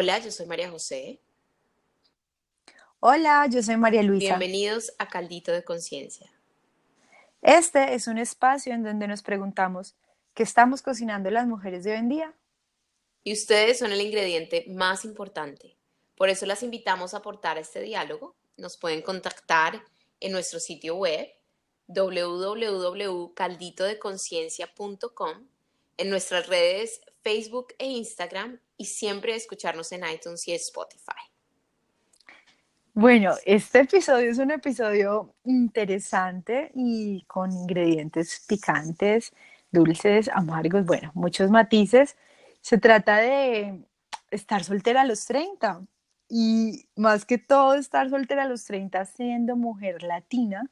Hola, yo soy María José. Hola, yo soy María Luisa. Bienvenidos a Caldito de Conciencia. Este es un espacio en donde nos preguntamos, ¿qué estamos cocinando las mujeres de hoy en día? Y ustedes son el ingrediente más importante. Por eso las invitamos a aportar a este diálogo. Nos pueden contactar en nuestro sitio web www.calditodeconciencia.com, en nuestras redes Facebook e Instagram y siempre escucharnos en iTunes y Spotify. Bueno, este episodio es un episodio interesante y con ingredientes picantes, dulces, amargos, bueno, muchos matices. Se trata de estar soltera a los 30 y más que todo estar soltera a los 30 siendo mujer latina,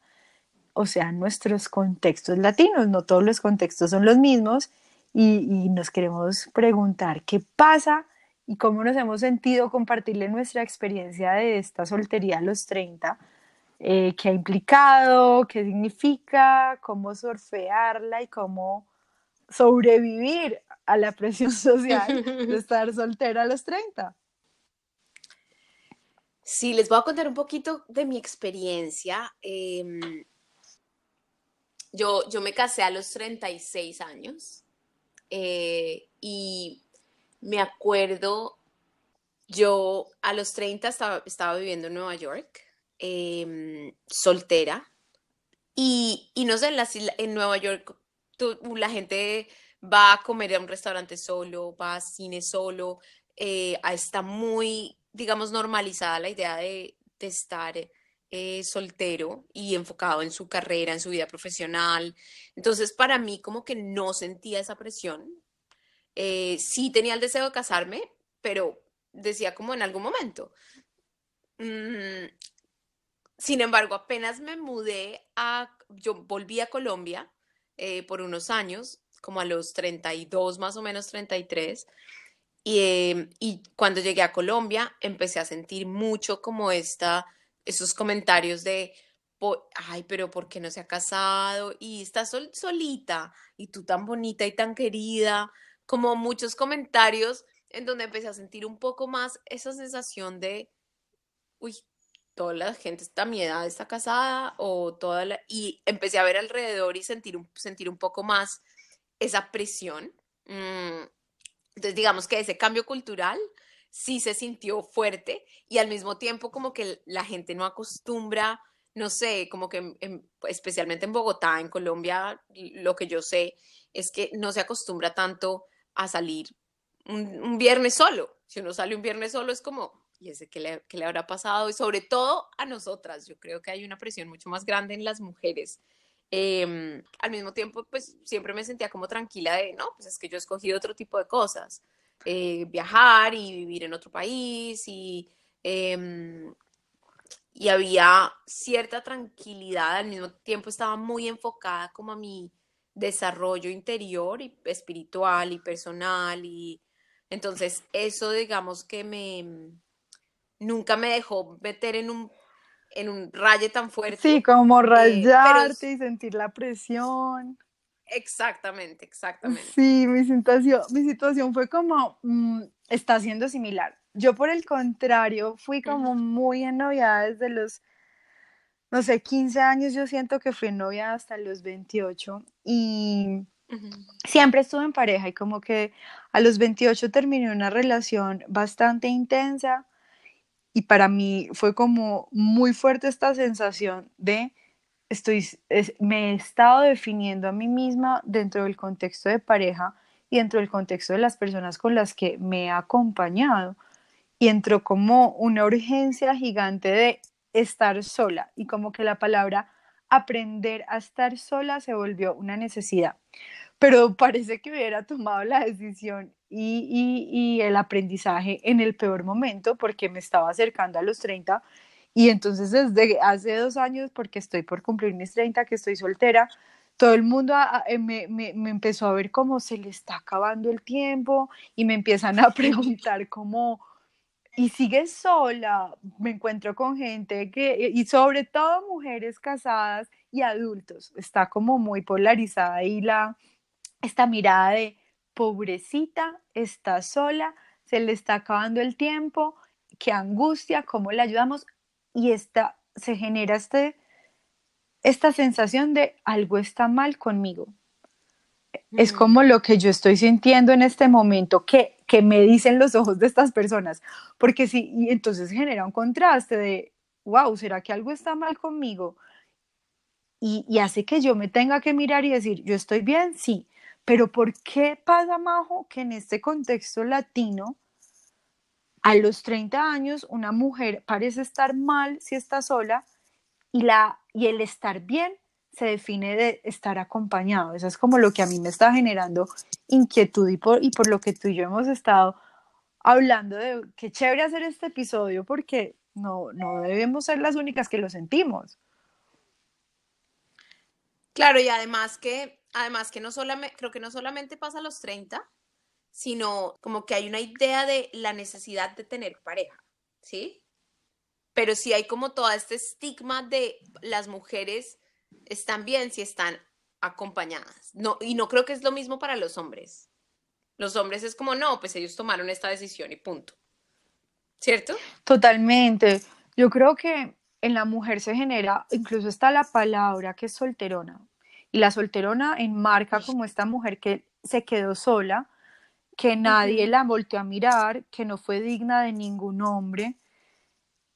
o sea, nuestros contextos latinos, no todos los contextos son los mismos y, y nos queremos preguntar qué pasa y cómo nos hemos sentido compartirle nuestra experiencia de esta soltería a los 30, eh, qué ha implicado, qué significa, cómo surfearla y cómo sobrevivir a la presión social de estar soltera a los 30. Sí, les voy a contar un poquito de mi experiencia. Em, yo, yo me casé a los 36 años eh, y me acuerdo, yo a los 30 estaba, estaba viviendo en Nueva York, em, soltera, y, no sé, en, Nueva York la gente va a comer a un restaurante solo, va a cine solo, eh, está muy, digamos, normalizada la idea de, estar eh, soltero y enfocado en su carrera, en su vida profesional. Entonces, para mí, como que no sentía esa presión, eh, sí tenía el deseo de casarme, pero decía como en algún momento. Mm, sin embargo, apenas me mudé a, yo volví a Colombia eh, por unos años, como a los 32, más o menos 33, y, em, y cuando llegué a Colombia empecé a sentir mucho como esta, esos comentarios de, ay, pero ¿por qué no se ha casado? Y está solita, y tú tan bonita y tan querida, como muchos comentarios en donde empecé a sentir un poco más esa sensación de, uy, toda la gente está mi edad está casada o toda la... Y empecé a ver alrededor y sentir un, sentir un poco más esa presión. Mm, entonces, digamos que ese cambio cultural sí se sintió fuerte y al mismo tiempo como que la gente no acostumbra, no sé, como que especialmente en Bogotá, en Colombia, lo que yo sé es que no se acostumbra tanto a salir un, viernes solo. Si uno sale un viernes solo es como, ¿y ese qué le, le habrá pasado? Y sobre todo a nosotras, yo creo que hay una presión mucho más grande en las mujeres. Em, al mismo tiempo, pues siempre me sentía como tranquila de, no, pues es que yo he escogido otro tipo de cosas, eh, viajar y vivir en otro país y, em, y había cierta tranquilidad, al mismo tiempo estaba muy enfocada como a mi desarrollo interior y espiritual y personal y entonces eso digamos que me nunca me dejó meter en un en un raye tan fuerte. Sí, como eh, rayarte y sentir la presión. Exactamente, exactamente. Sí, mi situación, mi situación fue como, mm, está siendo similar. Yo por el contrario, fui como muy ennoviada desde los no sé, 15 años yo siento que fui novia hasta los 28 y siempre estuve en pareja y como que a los 28 terminé una relación bastante intensa y para mí fue como muy fuerte esta sensación de estoy, me he estado definiendo a mí misma dentro del contexto de pareja y dentro del contexto de las personas con las que me he acompañado y entró como una urgencia gigante de estar sola y como que la palabra aprender a estar sola se volvió una necesidad. Pero parece que hubiera tomado la decisión y, el aprendizaje en el peor momento porque me estaba acercando a los 30 y entonces desde hace dos años, porque estoy por cumplir mis 30, que estoy soltera, todo el mundo eh, me, me, empezó a ver como se le está acabando el tiempo y me empiezan a preguntar cómo, y sigue sola, me encuentro con gente que, y sobre todo mujeres casadas y adultos, está como muy polarizada y la, esta mirada de pobrecita, está sola, se le está acabando el tiempo, qué angustia, cómo le ayudamos y esta, se genera este, esta sensación de algo está mal conmigo. Es como lo que yo estoy sintiendo en este momento, que, que me dicen los ojos de estas personas, porque sí, y entonces genera un contraste de, wow, ¿será que algo está mal conmigo? Y, y hace que yo me tenga que mirar y decir, yo estoy bien, sí, pero ¿por qué pasa, Majo, que en este contexto latino, a los 30 años, una mujer parece estar mal si está sola y, la, y el estar bien se define de estar acompañado. Eso es como lo que a mí me está generando inquietud y por, y por lo que tú y yo hemos estado hablando de qué chévere hacer este episodio porque no, no debemos ser las únicas que lo sentimos. Claro, y además que además que no solamente, creo que no solamente pasa a los 30, sino como que hay una idea de la necesidad de tener pareja, ¿sí? Pero sí hay como todo este estigma de las mujeres están bien si están acompañadas. No, y no creo que es lo mismo para los hombres. Los hombres es como, no, pues ellos tomaron esta decisión y punto. ¿Cierto? Totalmente. Yo creo que en la mujer se genera, incluso está la palabra que es solterona. Y la solterona enmarca como esta mujer que se quedó sola, que nadie la volteó a mirar, que no fue digna de ningún hombre.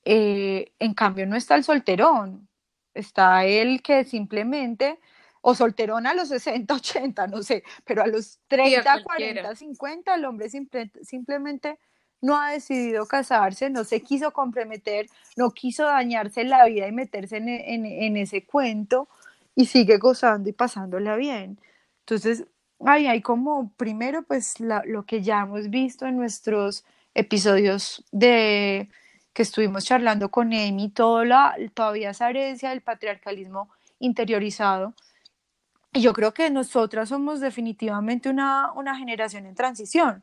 Eh, en cambio, no está el solterón, está el que simplemente, o solterón a los 60, 80, no sé, pero a los 30, 40, 50, el hombre simplemente no ha decidido casarse, no se quiso comprometer, no quiso dañarse la vida y meterse en ese cuento y sigue gozando y pasándola bien. Entonces, ahí hay como, primero, pues lo que ya hemos visto en nuestros episodios de que estuvimos charlando con Amy, todo la, todavía esa herencia del patriarcalismo interiorizado. Y yo creo que nosotras somos definitivamente una, una generación en transición,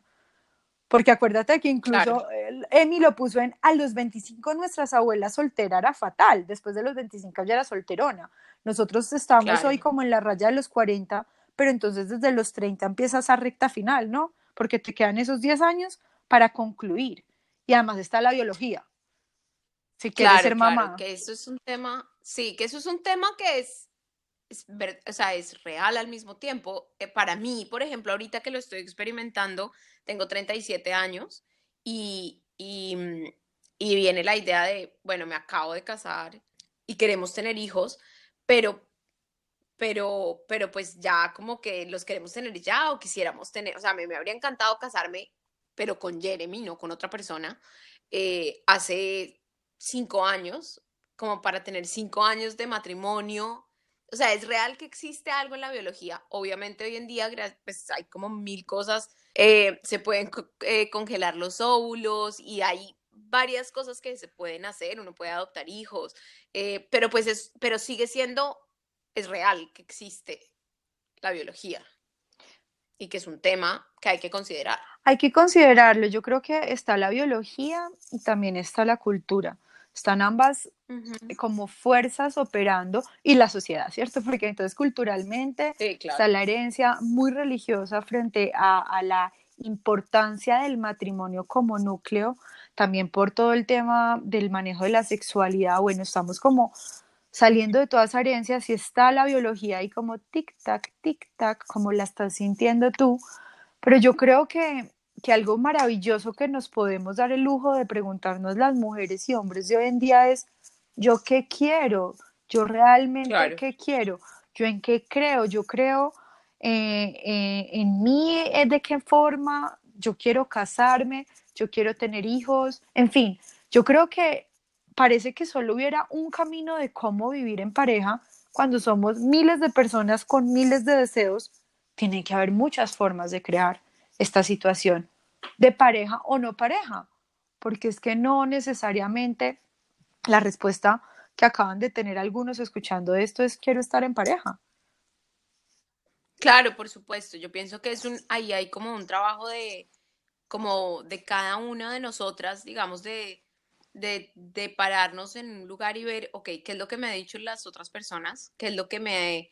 porque acuérdate que incluso Emi lo puso en a los 25 nuestras abuelas soltera era fatal, después de los 25 ya era solterona. Nosotros estamos hoy como en la raya de los 40, pero entonces desde los 30 empieza esa recta final, ¿no? Porque te quedan esos 10 años para concluir. Y además está la biología. Si quieres ser mamá. Claro, que eso es un tema, sí, que eso es un tema que es, o sea, es real al mismo tiempo. Eh, para mí, por ejemplo, ahorita que lo estoy experimentando, tengo 37 años y, y, y viene la idea de, bueno, me acabo de casar y queremos tener hijos, pero pero, pero pues ya como que los queremos tener ya o quisiéramos tener, o sea, me, me habría encantado casarme, pero con Jeremy, no con otra persona, eh, hace cinco años, como para tener cinco años de matrimonio. O sea, es real que existe algo en la biología. Obviamente hoy en día pues, hay como mil cosas eh, se pueden eh, congelar los óvulos y hay varias cosas que se pueden hacer, uno puede adoptar hijos, pero pues es, pero sigue siendo, es real que existe la biología y que es un tema que hay que considerar. Hay que considerarlo, yo creo que está la biología y también está la cultura. Están ambas como fuerzas operando y la sociedad, ¿cierto? Porque entonces culturalmente está la herencia muy religiosa frente a, la importancia del matrimonio como núcleo, también por todo el tema del manejo de la sexualidad. Bueno, estamos como saliendo de toda esa herencia, si está la biología ahí como tic-tac, tic-tac, como la estás sintiendo tú, pero yo creo que que algo maravilloso que nos podemos dar el lujo de preguntarnos las mujeres y hombres de hoy en día es, ¿yo qué quiero? ¿Yo realmente qué quiero? ¿Yo en qué creo? ¿Yo creo eh, eh, en mí? Eh, ¿De qué forma? ¿Yo quiero casarme? ¿Yo quiero tener hijos? En fin, yo creo que parece que solo hubiera un camino de cómo vivir en pareja cuando somos miles de personas con miles de deseos. Tiene que haber muchas formas de crear esta situación de pareja o no pareja, porque es que no necesariamente la respuesta que acaban de tener algunos escuchando esto es quiero estar en pareja. Claro, por supuesto. Yo pienso que es un ahí hay como un trabajo de como de cada una de nosotras, digamos, de, de, de pararnos en un lugar y ver, ok, ¿qué es lo que me han dicho las otras personas? ¿Qué es lo que me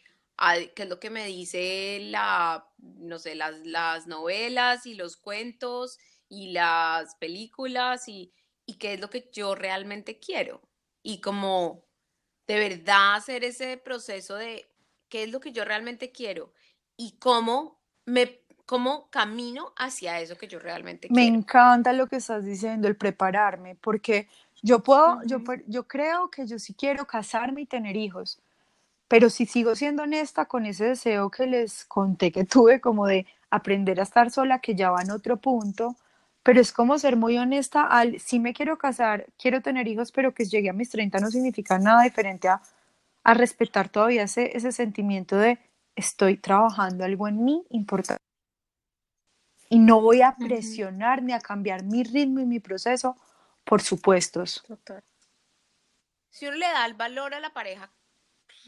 qué es lo que me dice la, no sé, las, las novelas y los cuentos y las películas y, y qué es lo que yo realmente quiero. Y como de verdad hacer ese proceso de qué es lo que yo realmente quiero y cómo me cómo camino hacia eso que yo realmente me quiero. Me encanta lo que estás diciendo, el prepararme, porque yo puedo, yo, yo creo que yo sí quiero casarme y tener hijos, pero si sigo siendo honesta con ese deseo que les conté que tuve, como de aprender a estar sola, que ya va en otro punto, pero es como ser muy honesta al, sí me quiero casar, quiero tener hijos, pero que llegue a mis 30 no significa nada diferente a, a respetar todavía ese, ese sentimiento de estoy trabajando algo en mí importante. Y no voy a presionar ni a cambiar mi ritmo y mi proceso por supuestos. Total. Si uno le da el valor a la pareja,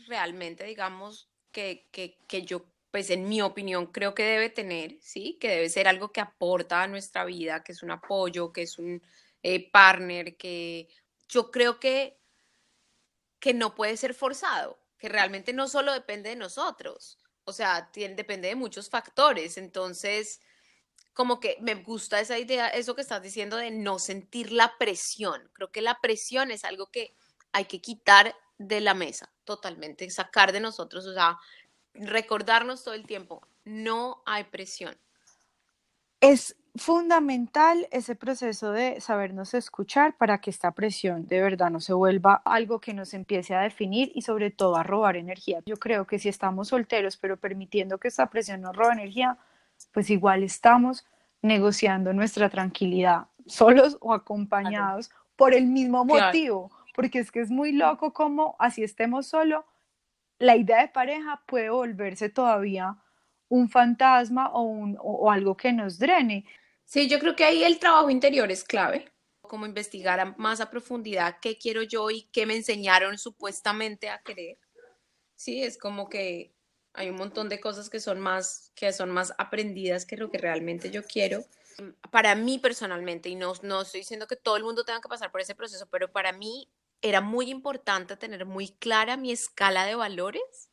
realmente, digamos, que, que, que yo pues en mi opinión creo que debe tener, ¿sí? Que debe ser algo que aporta a nuestra vida, que es un apoyo, que es un eh, partner, que yo creo que, que no puede ser forzado, que realmente no solo depende de nosotros, o sea, tiene, depende de muchos factores, entonces como que me gusta esa idea, eso que estás diciendo de no sentir la presión, creo que la presión es algo que hay que quitar de la mesa totalmente, sacar de nosotros, o sea, recordarnos todo el tiempo, no hay presión. Es fundamental ese proceso de sabernos escuchar para que esta presión de verdad no se vuelva algo que nos empiece a definir y sobre todo a robar energía. Yo creo que si estamos solteros pero permitiendo que esta presión nos robe energía, pues igual estamos negociando nuestra tranquilidad, solos o acompañados por el mismo motivo, porque es que es muy loco como así estemos solos, la idea de pareja puede volverse todavía un fantasma o, un, o, algo que nos drene. Sí, yo creo que ahí el trabajo interior es clave, como investigar más a profundidad qué quiero yo y qué me enseñaron supuestamente a querer. Sí, es como que hay un montón de cosas que son más, que son más aprendidas que lo que realmente yo quiero. Para mí personalmente, y no, no estoy diciendo que todo el mundo tenga que pasar por ese proceso, pero para mí era muy importante tener muy clara mi escala de valores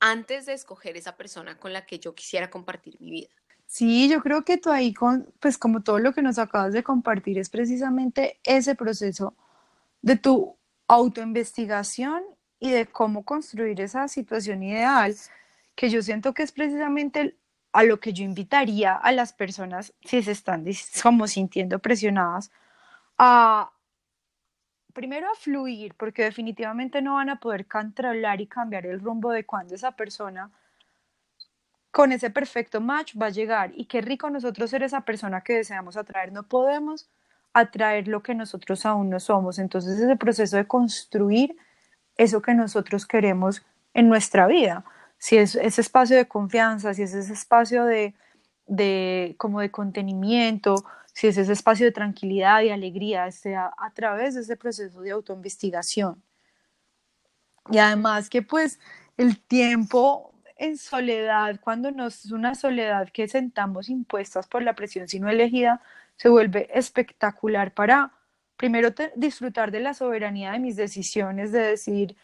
antes de escoger esa persona con la que yo quisiera compartir mi vida. Sí, yo creo que tú ahí, con, pues como todo lo que nos acabas de compartir, es precisamente ese proceso de tu autoinvestigación y de cómo construir esa situación ideal, que yo siento que es precisamente a lo que yo invitaría a las personas si se están como sintiendo presionadas a, primero a fluir, porque definitivamente no van a poder controlar y cambiar el rumbo de cuando esa persona con ese perfecto match va a llegar. Y qué rico nosotros ser esa persona que deseamos atraer. No podemos atraer lo que nosotros aún no somos. Entonces ese proceso de construir eso que nosotros queremos en nuestra vida. Si es ese espacio de confianza, si es ese espacio de, de como de contenimiento, si es ese espacio de tranquilidad y alegría, sea a través de ese proceso de autoinvestigación. Y además que pues el tiempo en soledad, cuando no es una soledad que sentamos impuestas por la presión sino elegida, se vuelve espectacular para primero disfrutar de la soberanía de mis decisiones, de decir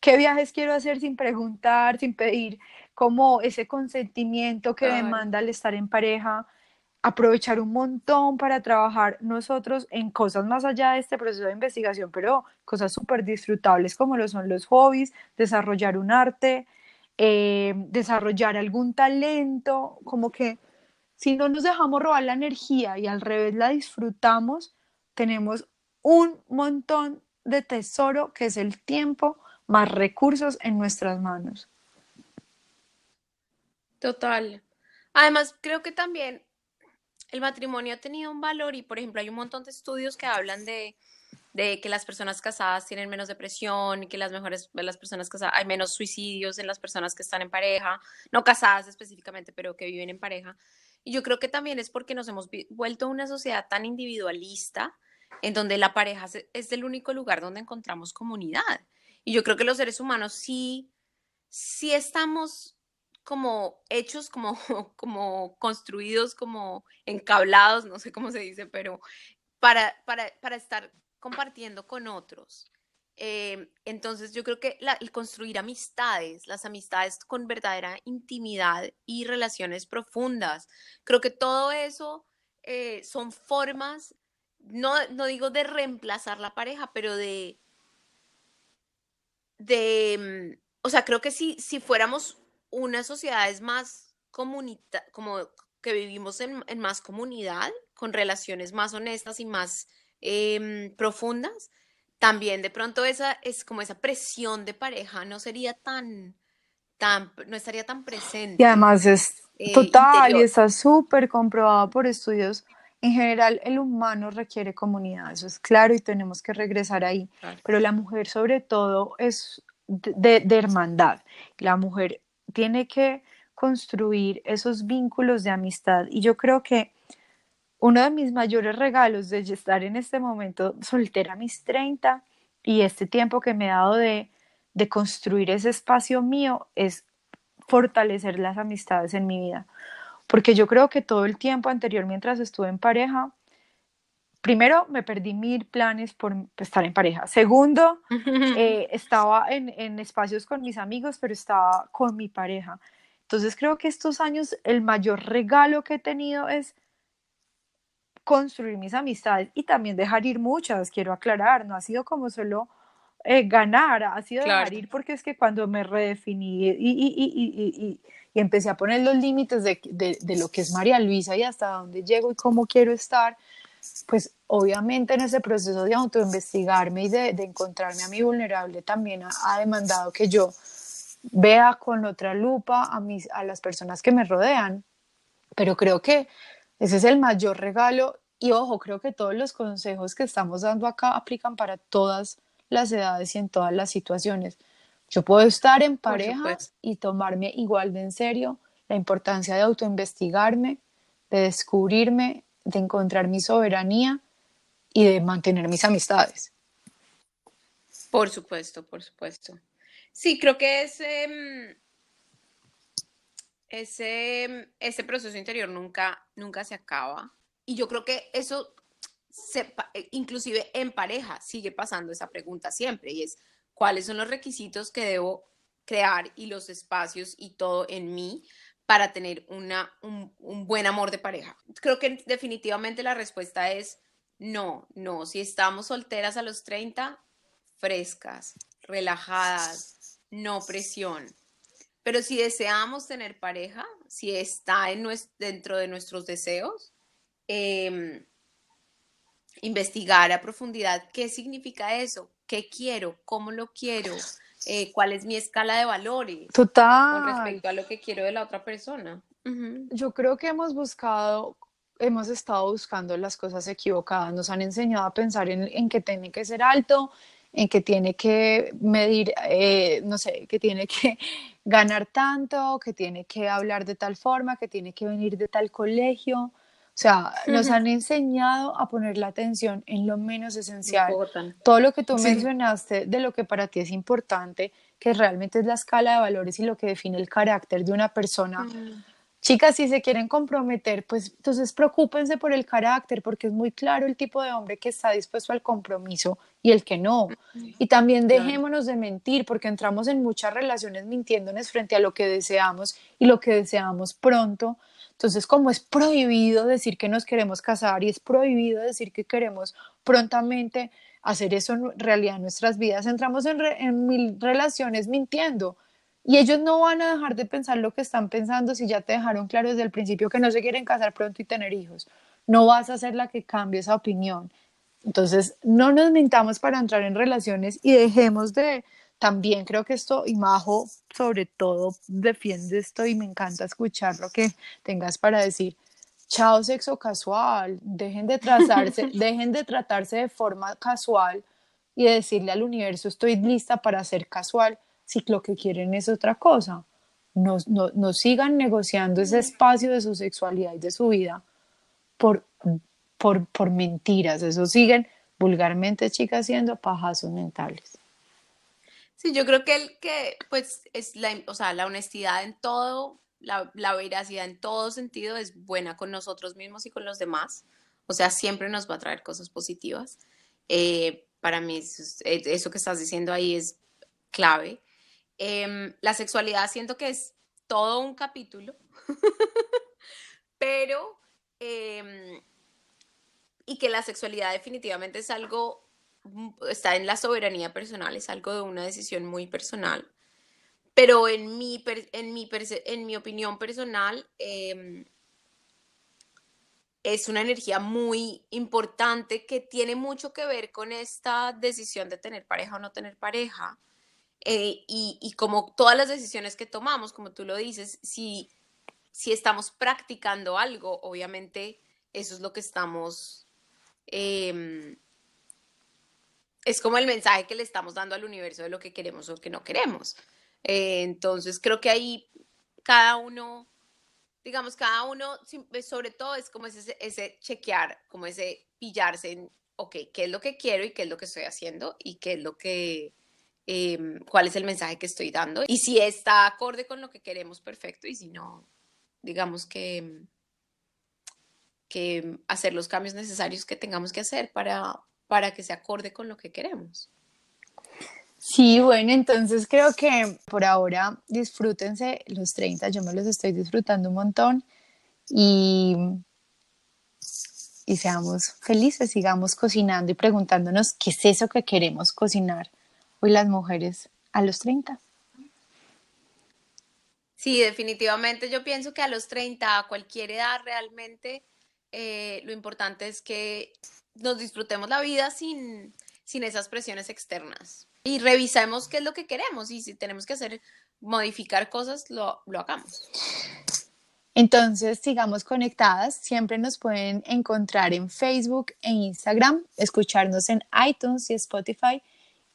qué viajes quiero hacer sin preguntar, sin pedir como ese consentimiento que demanda el estar en pareja, aprovechar un montón para trabajar nosotros en cosas más allá de este proceso de investigación, pero cosas súper disfrutables como lo son los hobbies, desarrollar un arte, eh, desarrollar algún talento, como que si no nos dejamos robar la energía y al revés la disfrutamos, tenemos un montón de tesoro que es el tiempo más recursos en nuestras manos. Total. Además, creo que también el matrimonio ha tenido un valor y, por ejemplo, hay un montón de estudios que hablan de, que las personas casadas tienen menos depresión y que las mejores, las personas casadas, hay menos suicidios en las personas que están en pareja, no casadas específicamente, pero que viven en pareja. Y yo creo que también es porque nos hemos vuelto una sociedad tan individualista, en donde la pareja es el único lugar donde encontramos comunidad. Y yo creo que los seres humanos sí, sí estamos como hechos, como, como construidos, como encablados, no sé cómo se dice, pero para, para, para estar compartiendo con otros. Eh, entonces yo creo que el construir amistades, las amistades con verdadera intimidad y relaciones profundas, creo que todo eso eh, son formas, no, no digo de reemplazar la pareja, pero de, de, mm, o sea, creo que si, si fuéramos unas sociedades más comunita, como que vivimos en, en, más comunidad, con relaciones más honestas y más eh, profundas, también de pronto esa es como esa presión de pareja no sería tan, tan no estaría tan presente. Y además es eh, total y está súper comprobado por estudios. En general, el humano requiere comunidad, eso es claro y tenemos que regresar ahí. Pero la mujer, sobre todo, es de, de hermandad. La mujer tiene que construir esos vínculos de amistad. Y yo creo que uno de mis mayores regalos de estar en este momento soltera a mis 30 y este tiempo que me he dado de, de construir ese espacio mío es fortalecer las amistades en mi vida. Porque yo creo que todo el tiempo anterior, mientras estuve en pareja, primero me perdí mil planes por estar en pareja. Segundo, eh, estaba en, en, espacios con mis amigos, pero estaba con mi pareja. Entonces creo que estos años el mayor regalo que he tenido es construir mis amistades y también dejar ir muchas, quiero aclarar, no ha sido como solo eh, ganar, ha sido dejar ir porque es que cuando me redefiní y, y, y, y empecé a poner los límites de, de, de, lo que es María Luisa y hasta dónde llego y cómo quiero estar, pues obviamente en ese proceso de autoinvestigarme y de, de encontrarme a mi vulnerable también ha, ha, demandado que yo vea con otra lupa a, mis, a las personas que me rodean, pero creo que ese es el mayor regalo y ojo, creo que todos los consejos que estamos dando acá aplican para todas las edades y en todas las situaciones. Yo puedo estar en pareja y tomarme igual de en serio la importancia de autoinvestigarme, de descubrirme, de encontrar mi soberanía y de mantener mis amistades. Por supuesto, por supuesto. Sí, creo que ese, ese, ese proceso interior nunca, nunca se acaba. Y yo creo que eso, se, inclusive en pareja, sigue pasando esa pregunta siempre, y es, ¿cuáles son los requisitos que debo crear y los espacios y todo en mí para tener una, un, buen amor de pareja? Creo que definitivamente la respuesta es no, no. Si estamos solteras a los 30, frescas, relajadas, no presión. Pero si deseamos tener pareja, si está en dentro de nuestros deseos, eh, investigar a profundidad qué significa eso, qué quiero, cómo lo quiero, eh, cuál es mi escala de valores Total. con respecto a lo que quiero de la otra persona. Uh -huh. Yo creo que hemos buscado, hemos estado buscando las cosas equivocadas, nos han enseñado a pensar en, en que tiene que ser alto, en que tiene que medir, eh, no sé, que tiene que ganar tanto, que tiene que hablar de tal forma, que tiene que venir de tal colegio. O sea, nos han enseñado a poner la atención en lo menos esencial. Todo lo que tú sí. mencionaste de lo que para ti es importante, que realmente es la escala de valores y lo que define el carácter de una persona. Chicas, si se quieren comprometer, pues entonces preocúpense por el carácter, porque es muy claro el tipo de hombre que está dispuesto al compromiso y el que no. Y también dejémonos de mentir, porque entramos en muchas relaciones mintiéndonos frente a lo que deseamos y lo que deseamos pronto. Entonces, como es prohibido decir que nos queremos casar y es prohibido decir que queremos prontamente hacer eso en realidad en nuestras vidas, entramos en, re en mil relaciones mintiendo y ellos no van a dejar de pensar lo que están pensando si ya te dejaron claro desde el principio que no se quieren casar pronto y tener hijos. No vas a ser la que cambie esa opinión. Entonces, no nos mintamos para entrar en relaciones y dejemos de, también creo que esto, y Majo sobre todo defiende esto y me encanta escuchar lo que tengas para decir. Chao sexo casual, dejen de tratarse, dejen de tratarse de forma casual y de decirle al universo estoy lista para ser casual si lo que quieren es otra cosa. No, no, no sigan negociando ese espacio de su sexualidad y de su vida por, por, por mentiras. Eso siguen vulgarmente, chicas, siendo pajazos mentales. Sí, yo creo que el que, pues, es la, o sea, la honestidad en todo, la, la veracidad en todo sentido es buena con nosotros mismos y con los demás. O sea, siempre nos va a traer cosas positivas. Eh, para mí, eso, eso que estás diciendo ahí es clave. Eh, la sexualidad siento que es todo un capítulo, pero Em, y que la sexualidad definitivamente es algo, mm, está en la soberanía personal, es algo de una decisión muy personal. Pero en mi, en mi, en mi opinión personal, em, es una energía muy importante que tiene mucho que ver con esta decisión de tener pareja o no tener pareja. Eh, y, como todas las decisiones que tomamos, como tú lo dices, si, si estamos practicando algo, obviamente eso es lo que estamos... Em, es como el mensaje que le estamos dando al universo de lo que queremos o que no queremos. Eh, entonces creo que ahí cada uno digamos, cada uno, eh, sobre todo es como ese, ese chequear, como ese pillarse en, ok, ¿qué es lo que quiero y qué es lo que estoy haciendo y qué es lo que, em, cuál es el mensaje que estoy dando? Y si está acorde con lo que queremos, perfecto, y si no, digamos que, que hacer los cambios necesarios que tengamos que hacer para, para que se acorde con lo que queremos. Sí, bueno, entonces creo que por ahora disfrútense los 30, yo me los estoy disfrutando un montón y, y seamos felices, sigamos cocinando y preguntándonos qué es eso que queremos cocinar hoy las mujeres a los 30. Sí, definitivamente yo pienso que a los 30, a cualquier edad realmente, eh, lo importante es que nos disfrutemos la vida sin, sin esas presiones externas y revisemos qué es lo que queremos y si tenemos que hacer, modificar cosas, lo, lo hagamos. Entonces, sigamos conectadas. Siempre nos pueden encontrar en Facebook e Instagram, escucharnos en iTunes y Spotify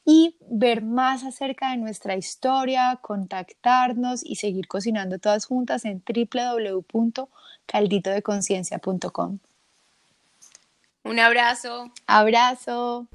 y ver más acerca de nuestra historia, contactarnos y seguir cocinando todas juntas en www.calditodeconciencia.com. Un abrazo. Abrazo.